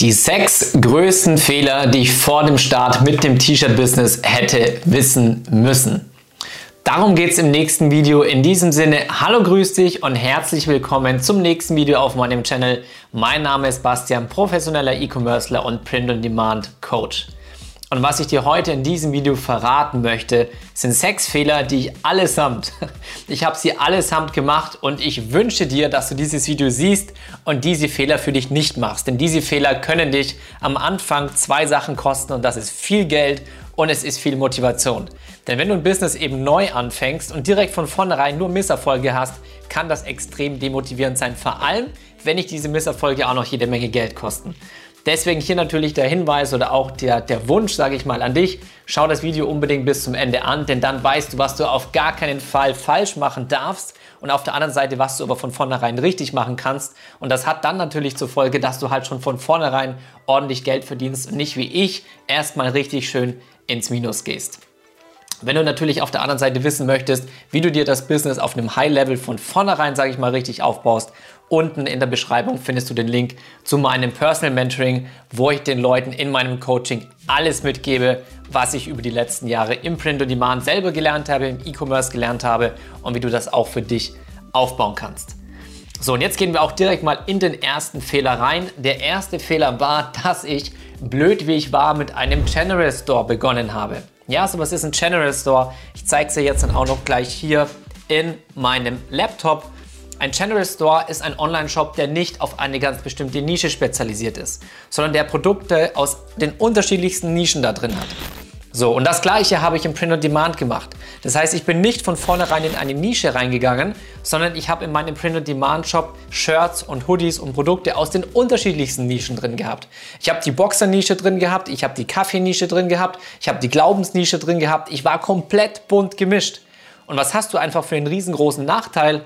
Die sechs größten Fehler, die ich vor dem Start mit dem T-Shirt-Business hätte wissen müssen. Darum geht es im nächsten Video. In diesem Sinne, hallo, grüß dich und herzlich willkommen zum nächsten Video auf meinem Channel. Mein Name ist Bastian, professioneller E-Commercer und Print-on-Demand-Coach. Und was ich dir heute in diesem Video verraten möchte, sind sechs Fehler, die ich allesamt, ich habe sie allesamt gemacht und ich wünsche dir, dass du dieses Video siehst und diese Fehler für dich nicht machst. Denn diese Fehler können dich am Anfang zwei Sachen kosten und das ist viel Geld und es ist viel Motivation. Denn wenn du ein Business eben neu anfängst und direkt von vornherein nur Misserfolge hast, kann das extrem demotivierend sein. Vor allem, wenn dich diese Misserfolge auch noch jede Menge Geld kosten. Deswegen hier natürlich der Hinweis oder auch der, der Wunsch, sage ich mal, an dich. Schau das Video unbedingt bis zum Ende an, denn dann weißt du, was du auf gar keinen Fall falsch machen darfst und auf der anderen Seite, was du aber von vornherein richtig machen kannst. Und das hat dann natürlich zur Folge, dass du halt schon von vornherein ordentlich Geld verdienst und nicht wie ich erstmal richtig schön ins Minus gehst. Wenn du natürlich auf der anderen Seite wissen möchtest, wie du dir das Business auf einem High-Level von vornherein, sage ich mal, richtig aufbaust, unten in der Beschreibung findest du den Link zu meinem Personal Mentoring, wo ich den Leuten in meinem Coaching alles mitgebe, was ich über die letzten Jahre im Print on Demand selber gelernt habe, im E-Commerce gelernt habe und wie du das auch für dich aufbauen kannst. So, und jetzt gehen wir auch direkt mal in den ersten Fehler rein. Der erste Fehler war, dass ich, blöd wie ich war, mit einem General Store begonnen habe. Ja, so was ist ein General Store? Ich zeige es dir jetzt dann auch noch gleich hier in meinem Laptop. Ein General Store ist ein Online-Shop, der nicht auf eine ganz bestimmte Nische spezialisiert ist, sondern der Produkte aus den unterschiedlichsten Nischen da drin hat. So, und das gleiche habe ich im Print on Demand gemacht. Das heißt, ich bin nicht von vornherein in eine Nische reingegangen, sondern ich habe in meinem Print on Demand Shop Shirts und Hoodies und Produkte aus den unterschiedlichsten Nischen drin gehabt. Ich habe die Boxer-Nische drin gehabt, ich habe die Kaffee-Nische drin gehabt, ich habe die Glaubensnische drin gehabt. Ich war komplett bunt gemischt. Und was hast du einfach für einen riesengroßen Nachteil?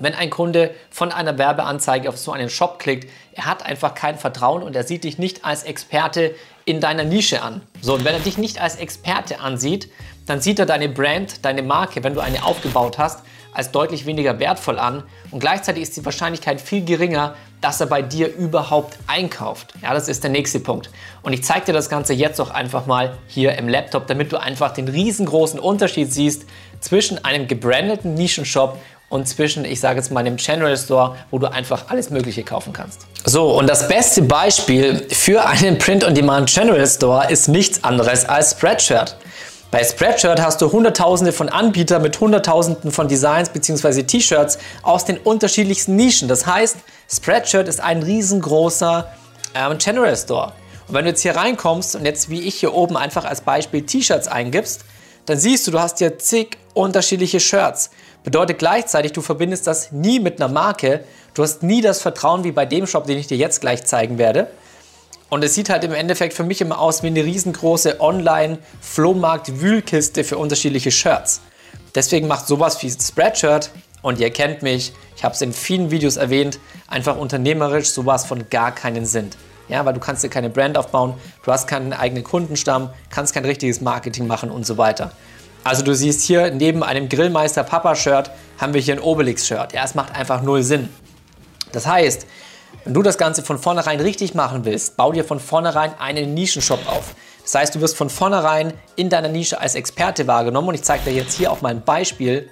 Wenn ein Kunde von einer Werbeanzeige auf so einen Shop klickt, er hat einfach kein Vertrauen und er sieht dich nicht als Experte in deiner Nische an. So, und wenn er dich nicht als Experte ansieht, dann sieht er deine Brand, deine Marke, wenn du eine aufgebaut hast, als deutlich weniger wertvoll an und gleichzeitig ist die Wahrscheinlichkeit viel geringer, dass er bei dir überhaupt einkauft. Ja, das ist der nächste Punkt. Und ich zeige dir das Ganze jetzt auch einfach mal hier im Laptop, damit du einfach den riesengroßen Unterschied siehst zwischen einem gebrandeten Nischenshop und zwischen, ich sage jetzt mal, einem General Store, wo du einfach alles Mögliche kaufen kannst. So, und das beste Beispiel für einen Print-on-Demand General Store ist nichts anderes als Spreadshirt. Bei Spreadshirt hast du hunderttausende von Anbietern mit hunderttausenden von Designs bzw. T-Shirts aus den unterschiedlichsten Nischen. Das heißt, Spreadshirt ist ein riesengroßer ähm, General Store. Und wenn du jetzt hier reinkommst und jetzt wie ich hier oben einfach als Beispiel T-Shirts eingibst, dann siehst du, du hast hier zig unterschiedliche Shirts. Bedeutet gleichzeitig, du verbindest das nie mit einer Marke. Du hast nie das Vertrauen wie bei dem Shop, den ich dir jetzt gleich zeigen werde. Und es sieht halt im Endeffekt für mich immer aus wie eine riesengroße Online-Flohmarkt-Wühlkiste für unterschiedliche Shirts. Deswegen macht sowas wie Spreadshirt, und ihr kennt mich, ich habe es in vielen Videos erwähnt, einfach unternehmerisch sowas von gar keinen Sinn. Ja, weil du kannst dir keine Brand aufbauen, du hast keinen eigenen Kundenstamm, kannst kein richtiges Marketing machen und so weiter. Also du siehst hier neben einem Grillmeister Papa Shirt haben wir hier ein Obelix Shirt. Ja, es macht einfach null Sinn. Das heißt, wenn du das Ganze von vornherein richtig machen willst, bau dir von vornherein einen Nischenshop auf. Das heißt, du wirst von vornherein in deiner Nische als Experte wahrgenommen und ich zeige dir jetzt hier auch mal ein Beispiel.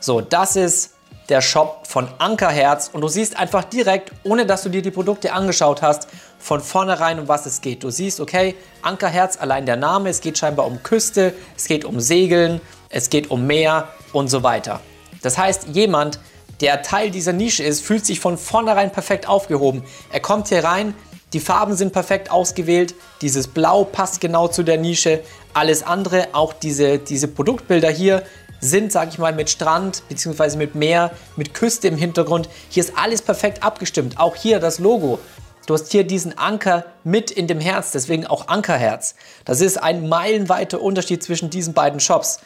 So, das ist der Shop von Ankerherz und du siehst einfach direkt, ohne dass du dir die Produkte angeschaut hast, von vornherein, um was es geht. Du siehst, okay, Ankerherz, allein der Name, es geht scheinbar um Küste, es geht um Segeln, es geht um Meer und so weiter. Das heißt, jemand, der Teil dieser Nische ist, fühlt sich von vornherein perfekt aufgehoben. Er kommt hier rein, die Farben sind perfekt ausgewählt, dieses Blau passt genau zu der Nische, alles andere, auch diese, diese Produktbilder hier, sind, sage ich mal, mit Strand bzw. mit Meer, mit Küste im Hintergrund. Hier ist alles perfekt abgestimmt. Auch hier das Logo. Du hast hier diesen Anker mit in dem Herz, deswegen auch Ankerherz. Das ist ein meilenweiter Unterschied zwischen diesen beiden Shops.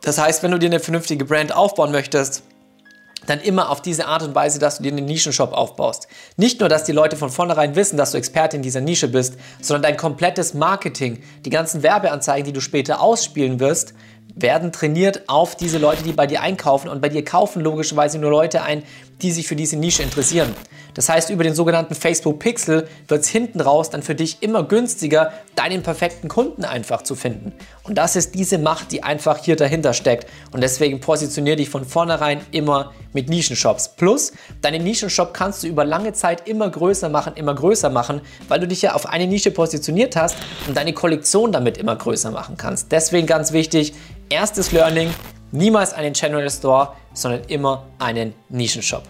Das heißt, wenn du dir eine vernünftige Brand aufbauen möchtest, dann immer auf diese Art und Weise, dass du dir einen Nischenshop aufbaust. Nicht nur, dass die Leute von vornherein wissen, dass du Experte in dieser Nische bist, sondern dein komplettes Marketing, die ganzen Werbeanzeigen, die du später ausspielen wirst, werden trainiert auf diese Leute, die bei dir einkaufen. Und bei dir kaufen logischerweise nur Leute ein, die sich für diese Nische interessieren. Das heißt, über den sogenannten Facebook Pixel wird es hinten raus dann für dich immer günstiger, deinen perfekten Kunden einfach zu finden. Und das ist diese Macht, die einfach hier dahinter steckt. Und deswegen positioniere dich von vornherein immer mit Nischenshops. Plus, deinen Nischenshop kannst du über lange Zeit immer größer machen, immer größer machen, weil du dich ja auf eine Nische positioniert hast und deine Kollektion damit immer größer machen kannst. Deswegen ganz wichtig, erstes Learning, niemals einen General Store, sondern immer einen Nischenshop.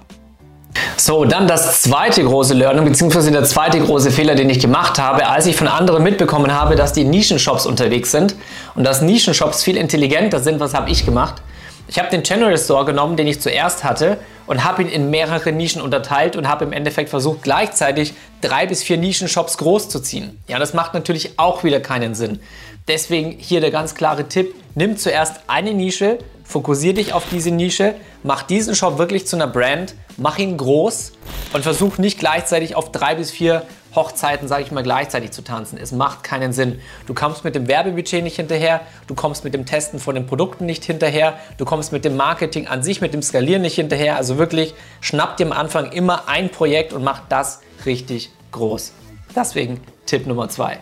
So, dann das zweite große Learning, beziehungsweise der zweite große Fehler, den ich gemacht habe, als ich von anderen mitbekommen habe, dass die Nischenshops unterwegs sind und dass Nischenshops viel intelligenter sind, was habe ich gemacht? Ich habe den General Store genommen, den ich zuerst hatte und habe ihn in mehrere Nischen unterteilt und habe im Endeffekt versucht, gleichzeitig drei bis vier Nischenshops groß zu ziehen. Ja, das macht natürlich auch wieder keinen Sinn. Deswegen hier der ganz klare Tipp, nimm zuerst eine Nische, fokussiere dich auf diese Nische, mach diesen Shop wirklich zu einer Brand, mach ihn groß und versuch nicht gleichzeitig auf drei bis vier Hochzeiten, sage ich mal, gleichzeitig zu tanzen. Es macht keinen Sinn. Du kommst mit dem Werbebudget nicht hinterher, du kommst mit dem Testen von den Produkten nicht hinterher, du kommst mit dem Marketing an sich, mit dem Skalieren nicht hinterher. Also wirklich, schnapp dir am Anfang immer ein Projekt und mach das richtig groß. Deswegen Tipp Nummer zwei.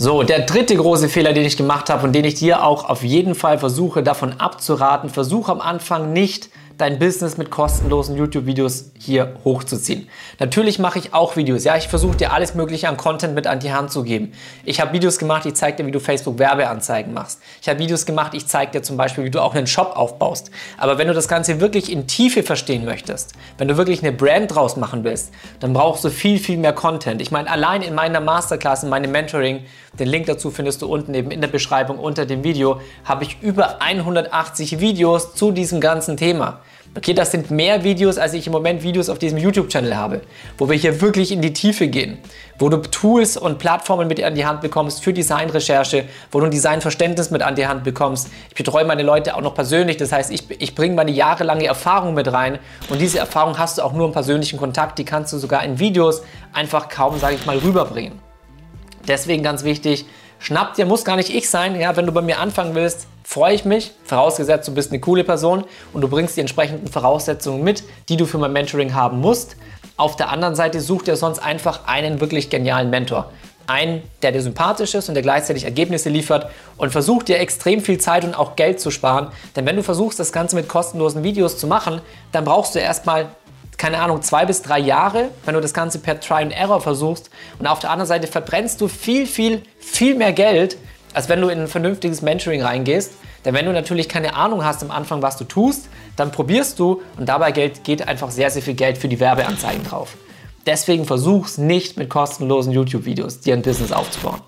So, der dritte große Fehler, den ich gemacht habe und den ich dir auch auf jeden Fall versuche davon abzuraten, versuche am Anfang nicht dein Business mit kostenlosen YouTube-Videos hier hochzuziehen. Natürlich mache ich auch Videos. Ja, ich versuche dir alles Mögliche an Content mit an die Hand zu geben. Ich habe Videos gemacht, ich zeige dir, wie du Facebook-Werbeanzeigen machst. Ich habe Videos gemacht, ich zeige dir zum Beispiel, wie du auch einen Shop aufbaust. Aber wenn du das Ganze wirklich in Tiefe verstehen möchtest, wenn du wirklich eine Brand draus machen willst, dann brauchst du viel, viel mehr Content. Ich meine, allein in meiner Masterclass, in meinem Mentoring, den Link dazu findest du unten eben in der Beschreibung unter dem Video, habe ich über 180 Videos zu diesem ganzen Thema. Okay, das sind mehr Videos, als ich im Moment Videos auf diesem YouTube-Channel habe, wo wir hier wirklich in die Tiefe gehen, wo du Tools und Plattformen mit an die Hand bekommst für Designrecherche, wo du ein Designverständnis mit an die Hand bekommst. Ich betreue meine Leute auch noch persönlich, das heißt, ich, ich bringe meine jahrelange Erfahrung mit rein und diese Erfahrung hast du auch nur im persönlichen Kontakt, die kannst du sogar in Videos einfach kaum, sage ich mal, rüberbringen. Deswegen ganz wichtig, schnapp dir, muss gar nicht ich sein, ja, wenn du bei mir anfangen willst, freue ich mich, vorausgesetzt du bist eine coole Person und du bringst die entsprechenden Voraussetzungen mit, die du für mein Mentoring haben musst. Auf der anderen Seite such dir sonst einfach einen wirklich genialen Mentor. Einen, der dir sympathisch ist und der gleichzeitig Ergebnisse liefert und versuch dir extrem viel Zeit und auch Geld zu sparen. Denn wenn du versuchst, das Ganze mit kostenlosen Videos zu machen, dann brauchst du erstmal keine Ahnung, zwei bis drei Jahre, wenn du das Ganze per Try and Error versuchst. Und auf der anderen Seite verbrennst du viel, viel, viel mehr Geld, als wenn du in ein vernünftiges Mentoring reingehst. Denn wenn du natürlich keine Ahnung hast am Anfang, was du tust, dann probierst du und dabei geht einfach sehr, sehr viel Geld für die Werbeanzeigen drauf. Deswegen versuch's nicht mit kostenlosen YouTube-Videos dir ein Business aufzubauen.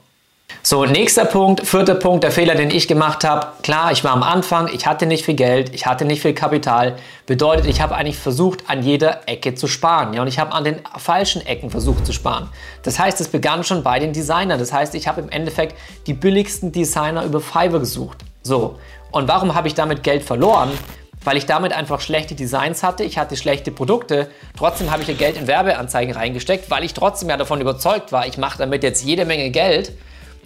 So, nächster Punkt, vierter Punkt, der Fehler, den ich gemacht habe. Klar, ich war am Anfang, ich hatte nicht viel Geld, ich hatte nicht viel Kapital. Bedeutet, ich habe eigentlich versucht, an jeder Ecke zu sparen. Ja, und ich habe an den falschen Ecken versucht zu sparen. Das heißt, es begann schon bei den Designern. Das heißt, ich habe im Endeffekt die billigsten Designer über Fiverr gesucht. So, und warum habe ich damit Geld verloren? Weil ich damit einfach schlechte Designs hatte, ich hatte schlechte Produkte, trotzdem habe ich ja Geld in Werbeanzeigen reingesteckt, weil ich trotzdem ja davon überzeugt war, ich mache damit jetzt jede Menge Geld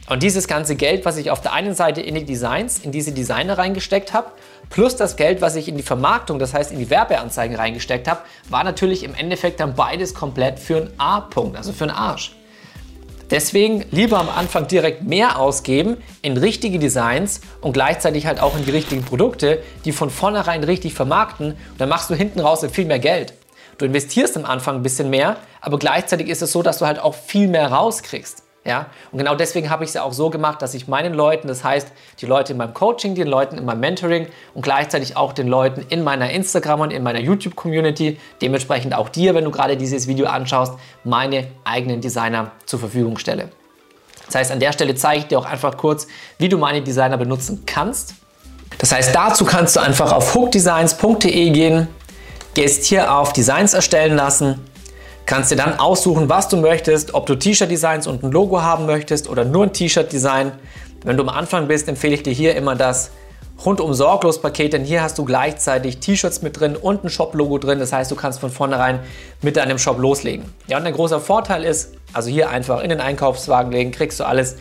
und dieses ganze Geld, was ich auf der einen Seite in die Designs, in diese Designer reingesteckt habe, plus das Geld, was ich in die Vermarktung, das heißt in die Werbeanzeigen reingesteckt habe, war natürlich im Endeffekt dann beides komplett für einen A-Punkt, also für einen Arsch. Deswegen lieber am Anfang direkt mehr ausgeben in richtige Designs und gleichzeitig halt auch in die richtigen Produkte, die von vornherein richtig vermarkten. Und dann machst du hinten raus viel mehr Geld. Du investierst am Anfang ein bisschen mehr, aber gleichzeitig ist es so, dass du halt auch viel mehr rauskriegst. Ja? Und genau deswegen habe ich es ja auch so gemacht, dass ich meinen Leuten, das heißt die Leute in meinem Coaching, den Leuten in meinem Mentoring und gleichzeitig auch den Leuten in meiner Instagram und in meiner YouTube-Community, dementsprechend auch dir, wenn du gerade dieses Video anschaust, meine eigenen Designer zur Verfügung stelle. Das heißt, an der Stelle zeige ich dir auch einfach kurz, wie du meine Designer benutzen kannst. Das heißt, dazu kannst du einfach auf hookdesigns.de gehen, gehst hier auf Designs erstellen lassen Kannst dir dann aussuchen, was du möchtest, ob du T-Shirt-Designs und ein Logo haben möchtest oder nur ein T-Shirt-Design. Wenn du am Anfang bist, empfehle ich dir hier immer das rundum sorglos Paket, denn hier hast du gleichzeitig T-Shirts mit drin und ein Shop-Logo drin. Das heißt, du kannst von vornherein mit deinem Shop loslegen. Ja, und ein großer Vorteil ist, also hier einfach in den Einkaufswagen legen, kriegst du alles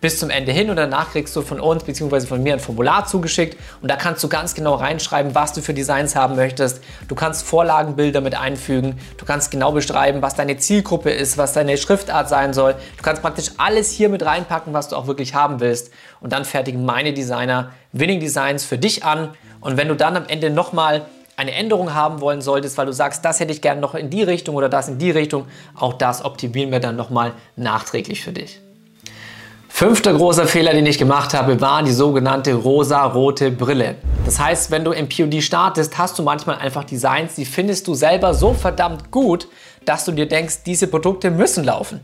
bis zum Ende hin und danach kriegst du von uns bzw. von mir ein Formular zugeschickt und da kannst du ganz genau reinschreiben, was du für Designs haben möchtest. Du kannst Vorlagenbilder mit einfügen, du kannst genau beschreiben, was deine Zielgruppe ist, was deine Schriftart sein soll. Du kannst praktisch alles hier mit reinpacken, was du auch wirklich haben willst und dann fertigen meine Designer Winning Designs für dich an und wenn du dann am Ende nochmal eine Änderung haben wollen solltest, weil du sagst, das hätte ich gerne noch in die Richtung oder das in die Richtung, auch das optimieren wir dann nochmal nachträglich für dich. Fünfter großer Fehler, den ich gemacht habe, war die sogenannte rosa-rote Brille. Das heißt, wenn du im POD startest, hast du manchmal einfach Designs, die findest du selber so verdammt gut, dass du dir denkst, diese Produkte müssen laufen.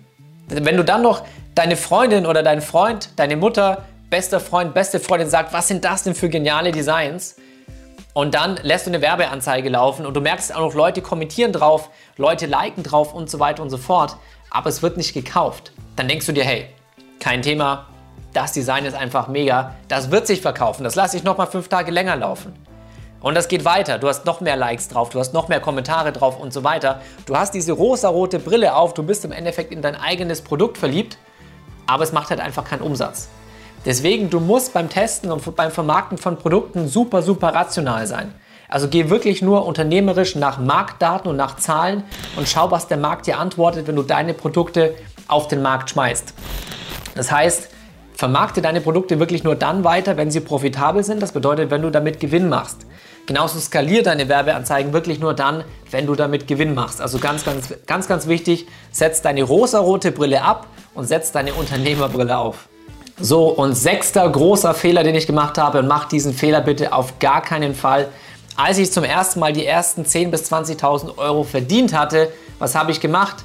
Wenn du dann noch deine Freundin oder dein Freund, deine Mutter, bester Freund, beste Freundin sagt, was sind das denn für geniale Designs? Und dann lässt du eine Werbeanzeige laufen und du merkst auch noch, Leute kommentieren drauf, Leute liken drauf und so weiter und so fort, aber es wird nicht gekauft. Dann denkst du dir, hey, kein Thema, das Design ist einfach mega, das wird sich verkaufen, das lasse ich nochmal fünf Tage länger laufen. Und das geht weiter. Du hast noch mehr Likes drauf, du hast noch mehr Kommentare drauf und so weiter. Du hast diese rosa-rote Brille auf, du bist im Endeffekt in dein eigenes Produkt verliebt, aber es macht halt einfach keinen Umsatz. Deswegen, du musst beim Testen und beim Vermarkten von Produkten super, super rational sein. Also geh wirklich nur unternehmerisch nach Marktdaten und nach Zahlen und schau, was der Markt dir antwortet, wenn du deine Produkte auf den Markt schmeißt. Das heißt, vermarkte deine Produkte wirklich nur dann weiter, wenn sie profitabel sind. Das bedeutet, wenn du damit Gewinn machst. Genauso skalier deine Werbeanzeigen wirklich nur dann, wenn du damit Gewinn machst. Also ganz, ganz, ganz, ganz wichtig, setz deine rosarote Brille ab und setz deine Unternehmerbrille auf. So, und sechster großer Fehler, den ich gemacht habe, und mach diesen Fehler bitte auf gar keinen Fall. Als ich zum ersten Mal die ersten 10.000 bis 20.000 Euro verdient hatte, was habe ich gemacht?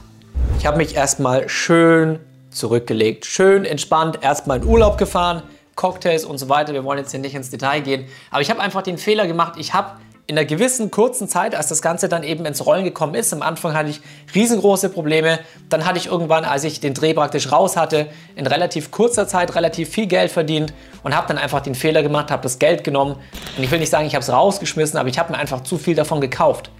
Ich habe mich erstmal schön zurückgelegt. Schön entspannt, erstmal in Urlaub gefahren, Cocktails und so weiter. Wir wollen jetzt hier nicht ins Detail gehen. Aber ich habe einfach den Fehler gemacht, ich habe in einer gewissen kurzen Zeit, als das Ganze dann eben ins Rollen gekommen ist, am Anfang hatte ich riesengroße Probleme. Dann hatte ich irgendwann, als ich den Dreh praktisch raus hatte, in relativ kurzer Zeit relativ viel Geld verdient und habe dann einfach den Fehler gemacht, habe das Geld genommen. Und ich will nicht sagen, ich habe es rausgeschmissen, aber ich habe mir einfach zu viel davon gekauft.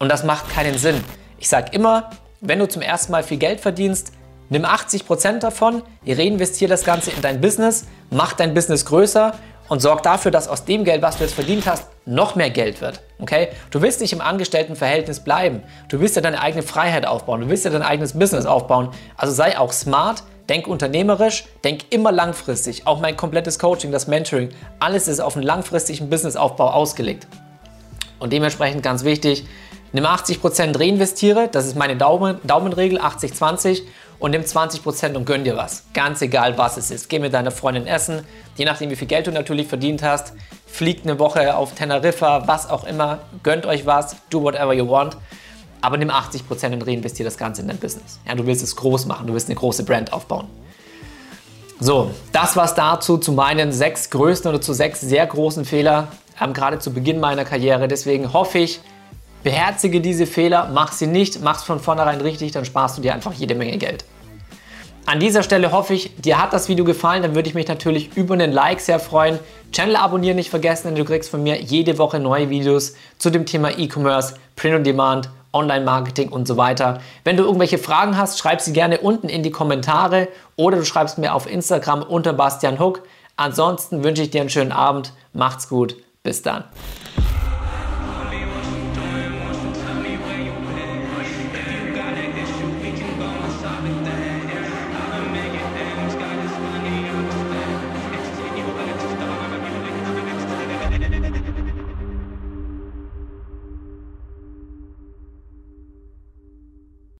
Und das macht keinen Sinn. Ich sage immer, wenn du zum ersten Mal viel Geld verdienst, Nimm 80% davon, reinvestiere das Ganze in dein Business, mach dein Business größer und sorg dafür, dass aus dem Geld, was du jetzt verdient hast, noch mehr Geld wird. Okay? Du willst nicht im Angestelltenverhältnis bleiben. Du willst ja deine eigene Freiheit aufbauen. Du willst ja dein eigenes Business aufbauen. Also sei auch smart, denk unternehmerisch, denk immer langfristig. Auch mein komplettes Coaching, das Mentoring, alles ist auf einen langfristigen Businessaufbau ausgelegt. Und dementsprechend ganz wichtig, nimm 80% reinvestiere, das ist meine Daumen, Daumenregel, 80-20 und nimm 20% und gönn dir was. Ganz egal, was es ist. Geh mit deiner Freundin essen, je nachdem, wie viel Geld du natürlich verdient hast. Fliegt eine Woche auf Teneriffa, was auch immer. Gönnt euch was, do whatever you want. Aber nimm 80% und reinvestier das Ganze in dein Business. Ja, du willst es groß machen, du willst eine große Brand aufbauen. So, das war's dazu zu meinen sechs größten oder zu sechs sehr großen Fehler, ähm, gerade zu Beginn meiner Karriere. Deswegen hoffe ich, Beherzige diese Fehler, mach sie nicht, mach es von vornherein richtig, dann sparst du dir einfach jede Menge Geld. An dieser Stelle hoffe ich, dir hat das Video gefallen, dann würde ich mich natürlich über einen Like sehr freuen. Channel abonnieren nicht vergessen, denn du kriegst von mir jede Woche neue Videos zu dem Thema E-Commerce, Print on Demand, Online-Marketing und so weiter. Wenn du irgendwelche Fragen hast, schreib sie gerne unten in die Kommentare oder du schreibst mir auf Instagram unter Bastian Hook. Ansonsten wünsche ich dir einen schönen Abend, macht's gut, bis dann.